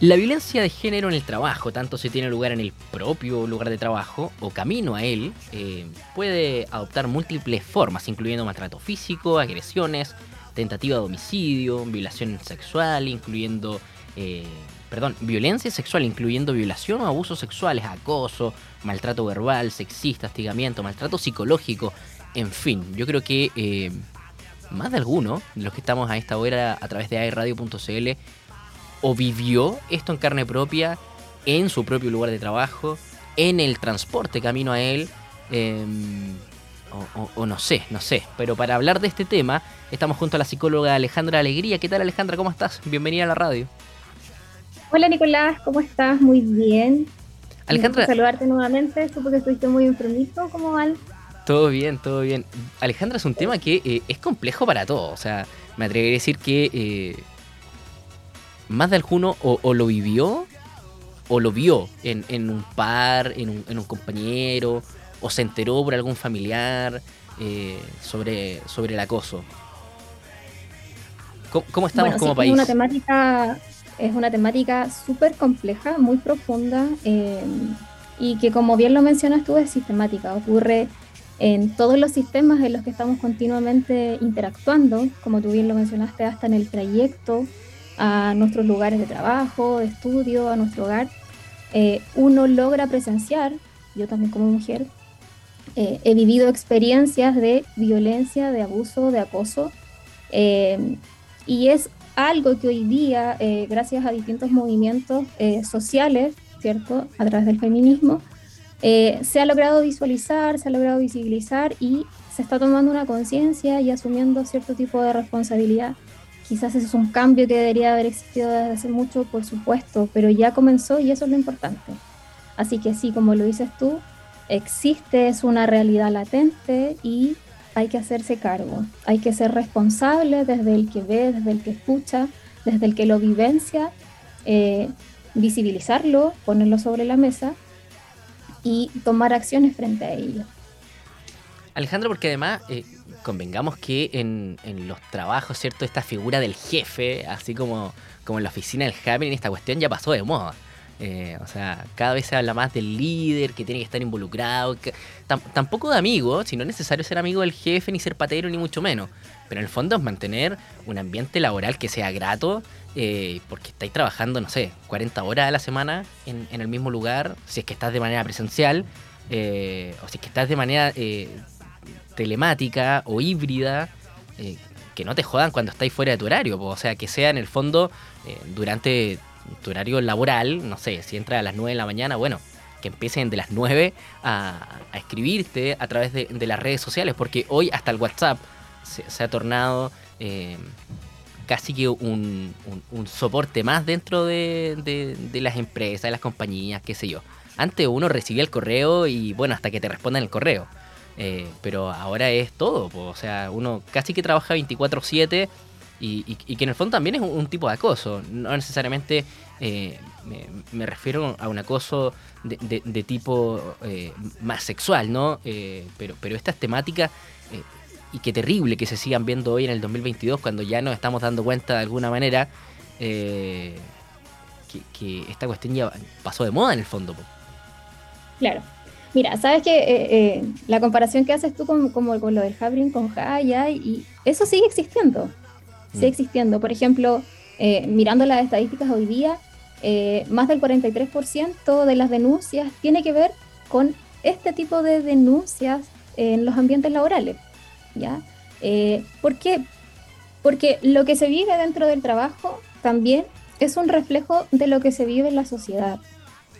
La violencia de género en el trabajo, tanto si tiene lugar en el propio lugar de trabajo o camino a él, eh, puede adoptar múltiples formas, incluyendo maltrato físico, agresiones, tentativa de homicidio, violación sexual, incluyendo, eh, perdón, violencia sexual, incluyendo violación o abusos sexuales, acoso, maltrato verbal, sexista, hostigamiento, maltrato psicológico, en fin, yo creo que eh, más de alguno de los que estamos a esta hora a través de airradio.cl o vivió esto en carne propia en su propio lugar de trabajo, en el transporte camino a él, em, o, no sé, no sé. Pero para hablar de este tema, estamos junto a la psicóloga Alejandra Alegría. ¿Qué tal Alejandra? ¿Cómo estás? Bienvenida a la radio. Hola Nicolás, ¿cómo estás? Muy bien. Alejandra. saludarte nuevamente, supo que estuviste muy enfermito, ¿cómo van? Todo bien, todo bien. Alejandra es un tema que eh, es complejo para todos. O sea, me atrevería a decir que eh, más de alguno o, lo vivió o lo vio en, un par, en un, compañero, o se enteró por algún familiar eh, sobre, sobre el acoso. ¿Cómo, estamos como país? Es una temática, es una temática súper compleja, muy profunda, eh, y que como bien lo mencionas tú, es sistemática, ocurre en todos los sistemas en los que estamos continuamente interactuando, como tú bien lo mencionaste, hasta en el trayecto a nuestros lugares de trabajo, de estudio, a nuestro hogar, eh, uno logra presenciar, yo también como mujer, eh, he vivido experiencias de violencia, de abuso, de acoso, eh, y es algo que hoy día, gracias a distintos movimientos sociales, ¿cierto?, a través del feminismo, se ha logrado visualizar, se ha logrado visibilizar y se está tomando una conciencia y asumiendo cierto tipo de responsabilidad Quizás eso es un cambio que debería haber existido desde hace mucho, por supuesto, pero ya comenzó y eso es lo importante. Así que sí, como lo dices tú, existe, es una realidad latente y hay que hacerse cargo. Hay que ser responsable desde el que ve, desde el que escucha, desde el que lo vivencia, eh, visibilizarlo, ponerlo sobre la mesa y tomar acciones frente a ello. Alejandro, porque además eh, convengamos que en, los trabajos, ¿cierto? Esta figura del jefe, así como, como en la oficina del en esta cuestión ya pasó de moda. Eh, o sea, cada vez se habla más del líder que tiene que estar involucrado. tampoco de amigo, si no es necesario ser amigo del jefe, ni ser patero, ni mucho menos. Pero en el fondo es mantener un ambiente laboral que sea grato, eh, porque estáis trabajando, no sé, 40 horas a la semana en, el mismo lugar, si es que estás de manera presencial, eh, o si es que estás de manera telemática o híbrida, eh, que no te jodan cuando estáis fuera de tu horario, o sea, que sea en el fondo eh, durante tu horario laboral, no sé, si entra a las 9 de la mañana, bueno, que empiecen de las 9 a, escribirte a través de, las redes sociales, porque hoy hasta el WhatsApp se, ha tornado eh, casi que un, soporte más dentro de, de, las empresas, de las compañías, qué sé yo. Antes uno recibía el correo y bueno, hasta que te respondan el correo. Eh, pero ahora es todo, o sea, uno casi que trabaja 24/7 y, que en el fondo también es un, tipo de acoso, no necesariamente eh, me, refiero a un acoso de, tipo eh, más sexual, ¿no? pero, pero estas temáticas, y qué terrible que se sigan viendo hoy en el 2022 cuando ya nos estamos dando cuenta de alguna manera que, esta cuestión ya pasó de moda en el fondo. Claro. Mira, sabes que eh, eh, la comparación que haces tú con, como con lo del Habrin con Jaya, y eso sigue existiendo. Sigue mm. existiendo. Por ejemplo, eh, mirando las estadísticas hoy día, más del 43% de las denuncias tiene que ver con este tipo de denuncias en los ambientes laborales. ¿ya? ¿Por qué? Porque lo que se vive dentro del trabajo también es un reflejo de lo que se vive en la sociedad.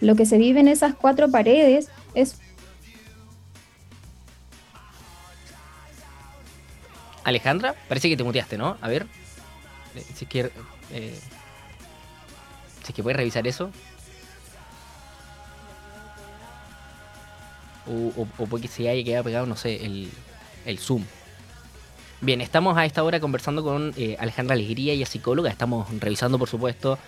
Lo que se vive en esas cuatro paredes es... Alejandra, parece que te muteaste, ¿no? A ver. Eh, si es que... Eh, si es que puedes revisar eso. O, o, porque se haya quedado pegado, no sé, el, el Zoom. Bien, estamos a esta hora conversando con eh, Alejandra Alegría, ella psicóloga. Estamos revisando, por supuesto,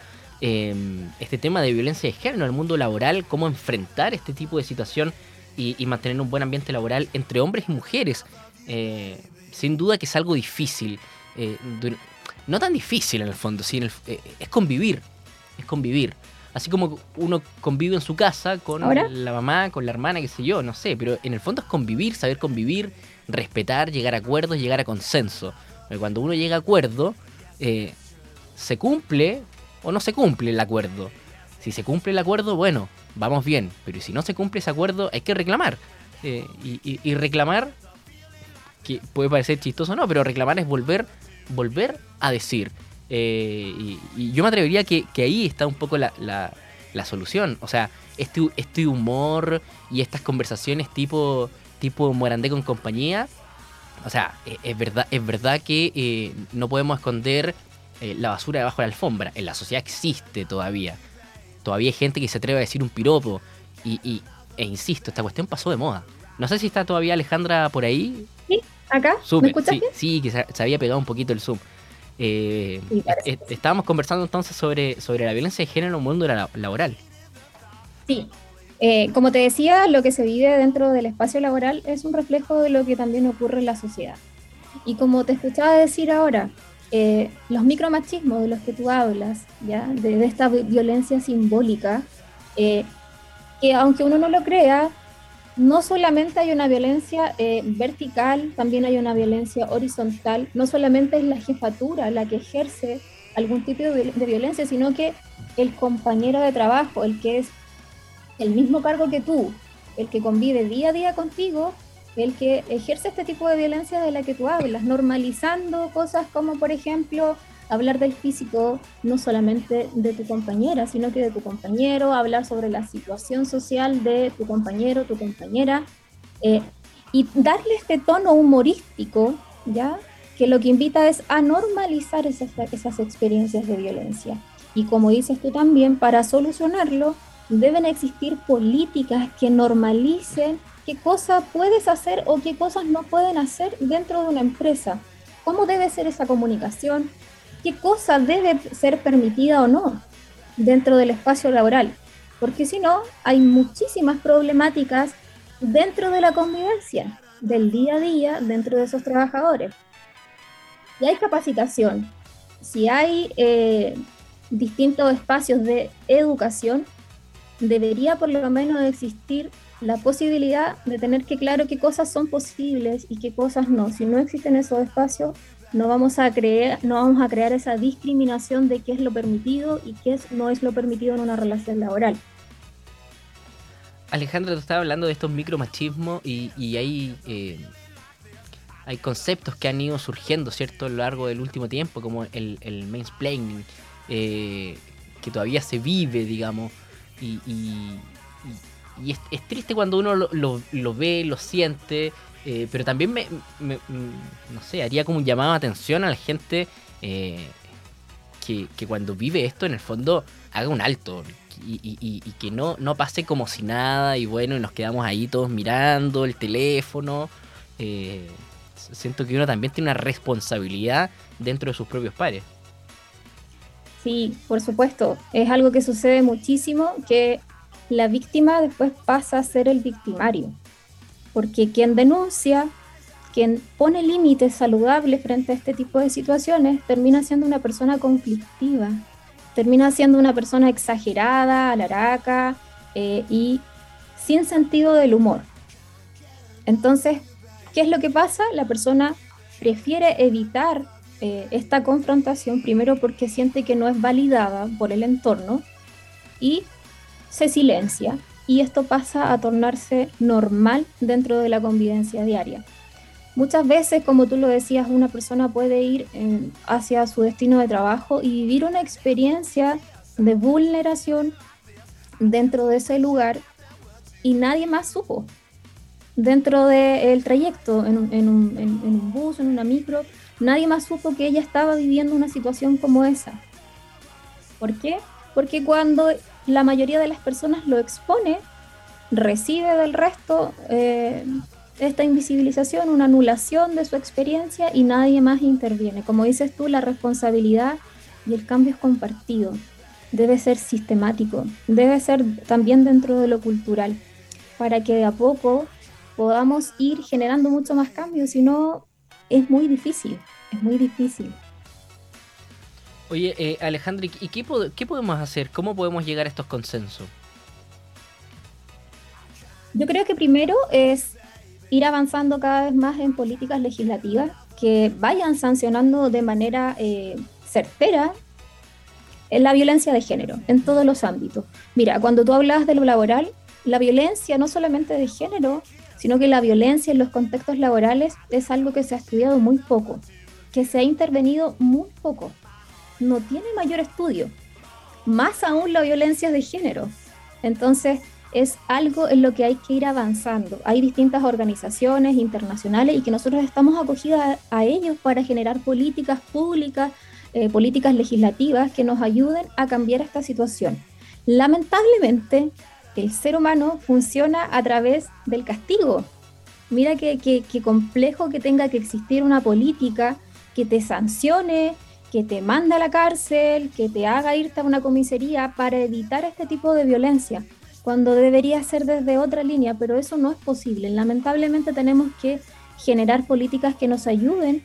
Em, este tema de violencia de género en el mundo laboral, cómo enfrentar este tipo de situación y, mantener un buen ambiente laboral entre hombres y mujeres. Eh, sin duda que es algo difícil, eh, no tan difícil en el fondo, sí, eh, es convivir es convivir. Así como uno convive en su casa con la mamá, con la hermana, qué sé yo, no sé, pero en el fondo es convivir, saber convivir, respetar, llegar a acuerdos, llegar a consenso. cuando uno llega a acuerdo, eh, se cumple o no se cumple el acuerdo. Si se cumple el acuerdo, bueno, vamos bien, pero si no se cumple ese acuerdo, hay que reclamar. Eh, y, reclamar, que puede parecer chistoso o no, pero reclamar es volver, volver a decir. Eh, y, yo me atrevería que, que ahí está un poco la, la, solución. O sea, este, este humor y estas conversaciones tipo, tipo Morandé con compañía. O sea, e, es, verdad, es verdad que eh, no podemos esconder eh, la basura debajo de la alfombra. En la sociedad existe todavía. Todavía hay gente que se atreve a decir un piropo. Y, e insisto, esta cuestión pasó de moda. No sé si está todavía Alejandra por ahí. Sí, acá. ¿Me escuchas sí, sí, que se, había pegado un poquito el zoom. Eh, estábamos conversando entonces sobre, sobre la violencia de género en el mundo laboral. Sí, eh, como te decía, lo que se vive dentro del espacio laboral es un reflejo de lo que también ocurre en la sociedad. Y como te escuchaba decir ahora, eh, los micromachismos de los que tú hablas, ¿ya? De, esta violencia simbólica, que aunque uno no lo crea, no solamente hay una violencia eh, vertical, también hay una violencia horizontal. No solamente es la jefatura la que ejerce algún tipo de, violencia, sino que el compañero de trabajo, el que es el mismo cargo que tú, el que convive día a día contigo, el que ejerce este tipo de violencia de la que tú hablas, normalizando cosas como, por ejemplo, hablar del físico no solamente de tu compañera, sino que de tu compañero, hablar sobre la situación social de tu compañero, tu compañera, eh, y darle este tono humorístico, ¿ya? Que lo que invita es a normalizar esas, esas experiencias de violencia. Y como dices tú también, para solucionarlo deben existir políticas que normalicen qué cosas puedes hacer o qué cosas no pueden hacer dentro de una empresa. ¿Cómo debe ser esa comunicación? Qué cosa debe ser permitida o no dentro del espacio laboral, porque si no, hay muchísimas problemáticas dentro de la convivencia, del día a día dentro de esos trabajadores. Si hay capacitación, si hay eh, distintos espacios de educación, debería por lo menos existir la posibilidad de tener que claro qué cosas son posibles y qué cosas no. Si no existen esos espacios, no vamos a creer, no vamos a crear esa discriminación de qué es lo permitido y qué no es lo permitido en una relación laboral. Alejandra, tú estabas hablando de estos micromachismos y, y hay, eh, hay conceptos que han ido surgiendo, ¿cierto?, a lo largo del último tiempo, como el, el mansplaining, eh, que todavía se vive, digamos, y, es, triste cuando uno lo, lo ve, lo siente, eh, pero también me, mm, no sé, haría como un llamado de atención a la gente eh, que, cuando vive esto, en el fondo, haga un alto. Y, que no, no pase como si nada y bueno, y nos quedamos ahí todos mirando el teléfono. Eh, siento que uno también tiene una responsabilidad dentro de sus propios pares. Sí, por supuesto. Es algo que sucede muchísimo, que la víctima después pasa a ser el victimario porque quien denuncia, quien pone límites saludables frente a este tipo de situaciones, termina siendo una persona conflictiva, termina siendo una persona exagerada, alaraca eh, y sin sentido del humor. Entonces, ¿qué es lo que pasa? La persona prefiere evitar eh, esta confrontación, primero porque siente que no es validada por el entorno y se silencia y esto pasa a tornarse normal dentro de la convivencia diaria. Muchas veces, como tú lo decías, una persona puede ir eh, hacia su destino de trabajo y vivir una experiencia de vulneración dentro de ese lugar y nadie más supo. Dentro del trayecto, en un, en, un, en un bus, en una micro, nadie más supo que ella estaba viviendo una situación como esa. ¿Por qué? Porque cuando la mayoría de las personas lo expone, recibe del resto eh, esta invisibilización, una anulación de su experiencia y nadie más interviene. Como dices tú, la responsabilidad y el cambio es compartido, debe ser sistemático, debe ser también dentro de lo cultural, para que de a poco podamos ir generando mucho más cambios, si no es muy difícil, es muy difícil. Oye, eh, Alejandro, ¿y qué, qué podemos hacer? ¿Cómo podemos llegar a estos consensos? Yo creo que primero es ir avanzando cada vez más en políticas legislativas que vayan sancionando de manera eh, certera la violencia de género en todos los ámbitos. Mira, cuando tú hablas de lo laboral, la violencia no solamente de género, sino que la violencia en los contextos laborales es algo que se ha estudiado muy poco, que se ha intervenido muy poco. No tiene mayor estudio. Más aún la violencia de género. Entonces, es algo en lo que hay que ir avanzando. Hay distintas organizaciones internacionales y que nosotros estamos acogidas a, ellos para generar políticas públicas, eh, políticas legislativas que nos ayuden a cambiar esta situación. Lamentablemente, el ser humano funciona a través del castigo. Mira qué complejo que tenga que existir una política que te sancione, que te manda a la cárcel, que te haga irte a una comisaría para evitar este tipo de violencia, cuando debería ser desde otra línea, pero eso no es posible. Lamentablemente tenemos que generar políticas que nos ayuden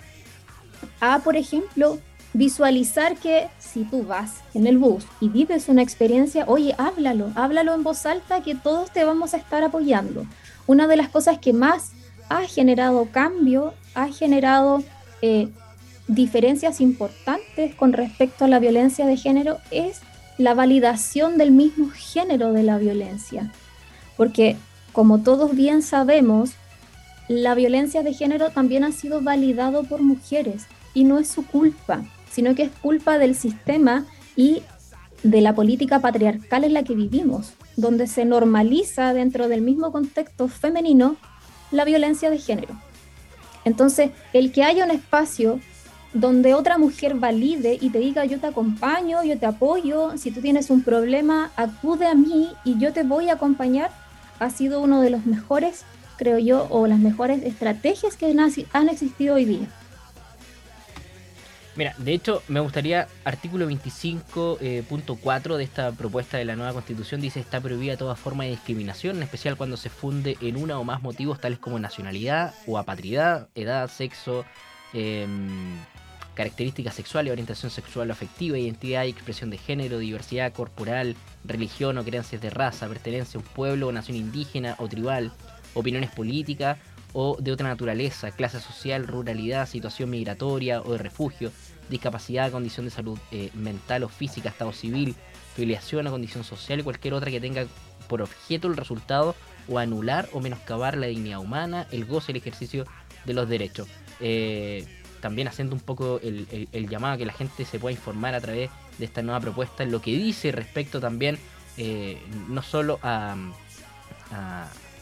a, por ejemplo, visualizar que si tú vas en el bus y vives una experiencia, oye, háblalo, háblalo en voz alta que todos te vamos a estar apoyando. Una de las cosas que más ha generado cambio, ha generado eh, diferencias importantes con respecto a la violencia de género es la validación del mismo género de la violencia. Porque, como todos bien sabemos, la violencia de género también ha sido validado por mujeres y no es su culpa sino que es culpa del sistema y de la política patriarcal en la que vivimos, donde se normaliza dentro del mismo contexto femenino la violencia de género. Entonces, el que haya un espacio donde otra mujer valide y te diga yo te acompaño, yo te apoyo, si tú tienes un problema, acude a mí y yo te voy a acompañar, ha sido uno de los mejores, creo yo, o las mejores estrategias que han existido hoy día. Mira, de hecho, me gustaría, artículo 25.4 eh, de esta propuesta de la nueva constitución dice está prohibida toda forma de discriminación, en especial cuando se funde en una o más motivos tales como nacionalidad o apatridad, edad, sexo, em, características sexuales, orientación sexual o afectiva, identidad y expresión de género, diversidad corporal, religión o creencias de raza, pertenencia a un pueblo o nación indígena o tribal, opiniones políticas o de otra naturaleza, clase social, ruralidad, situación migratoria o de refugio, discapacidad, condición de salud eh, mental o física, estado civil, filiación o condición social y cualquier otra que tenga por objeto el resultado o anular o menoscabar la dignidad humana, el goce y el ejercicio de los derechos. Eh, también haciendo un poco el, llamado a que la gente se pueda informar a través de esta nueva propuesta, en lo que dice respecto también eh, no solo a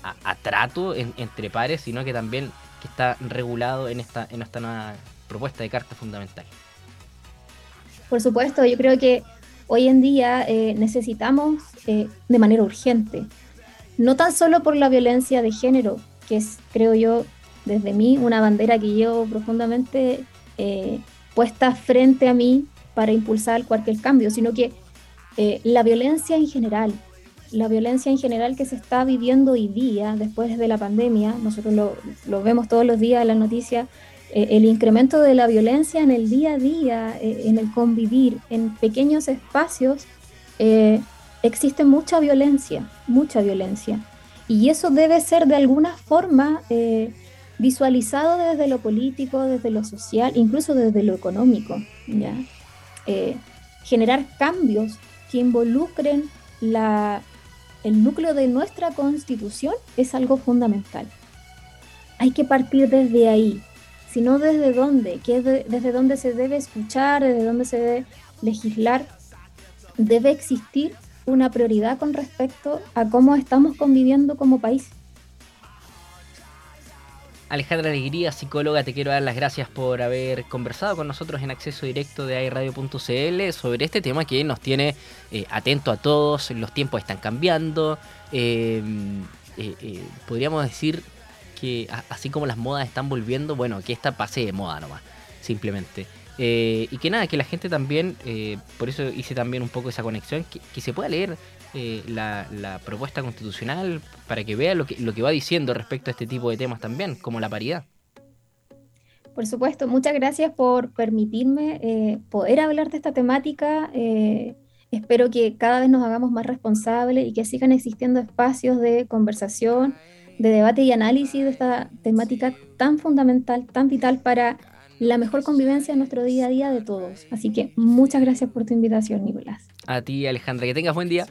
a, trato entre pares, sino que también que está regulado en esta, en esta nueva propuesta de carta fundamental. Por supuesto, yo creo que hoy en día eh, necesitamos eh, de manera urgente, no tan solo por la violencia de género, que es, creo yo, desde mí, una bandera que llevo profundamente eh, puesta frente a mí para impulsar cualquier cambio, sino que la violencia en general, la violencia en general que se está viviendo hoy día, después de la pandemia, nosotros lo, vemos todos los días en las noticias, eh, el incremento de la violencia en el día a día, eh, en el convivir, en pequeños espacios, eh, existe mucha violencia, mucha violencia. Y eso debe ser de alguna forma visualizado desde lo político, desde lo social, incluso desde lo económico. ¿ya? generar cambios que involucren la, el núcleo de nuestra constitución es algo fundamental. Hay que partir desde ahí, sino desde dónde, que desde dónde se debe escuchar, desde dónde se debe legislar. Debe existir una prioridad con respecto a cómo estamos conviviendo como país. Alejandra Alegría, psicóloga, te quiero dar las gracias por haber conversado con nosotros en acceso directo de airradio.cl sobre este tema que nos tiene eh, atento a todos, los tiempos están cambiando, em, eh, eh, podríamos decir que así como las modas están volviendo, bueno, que esta pase de moda nomás, simplemente. y que nada, que la gente también, por eso hice también un poco esa conexión, que se pueda leer eh, la, propuesta constitucional para que vea lo que, lo que va diciendo respecto a este tipo de temas también, como la paridad. Por supuesto, muchas gracias por permitirme eh, poder hablar de esta temática. Eh, espero que cada vez nos hagamos más responsables y que sigan existiendo espacios de conversación, de debate y análisis de esta temática tan fundamental, tan vital para la mejor convivencia en nuestro día a día de todos. Así que muchas gracias por tu invitación, Nicolás. A ti, Alejandra, que tengas buen día.